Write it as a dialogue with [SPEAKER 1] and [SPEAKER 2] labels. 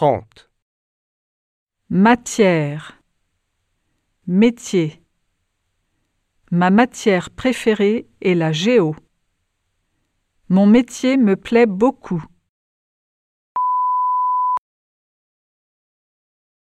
[SPEAKER 1] trente.
[SPEAKER 2] Matière. Métier. Ma matière préférée est la géo. Mon métier me plaît beaucoup.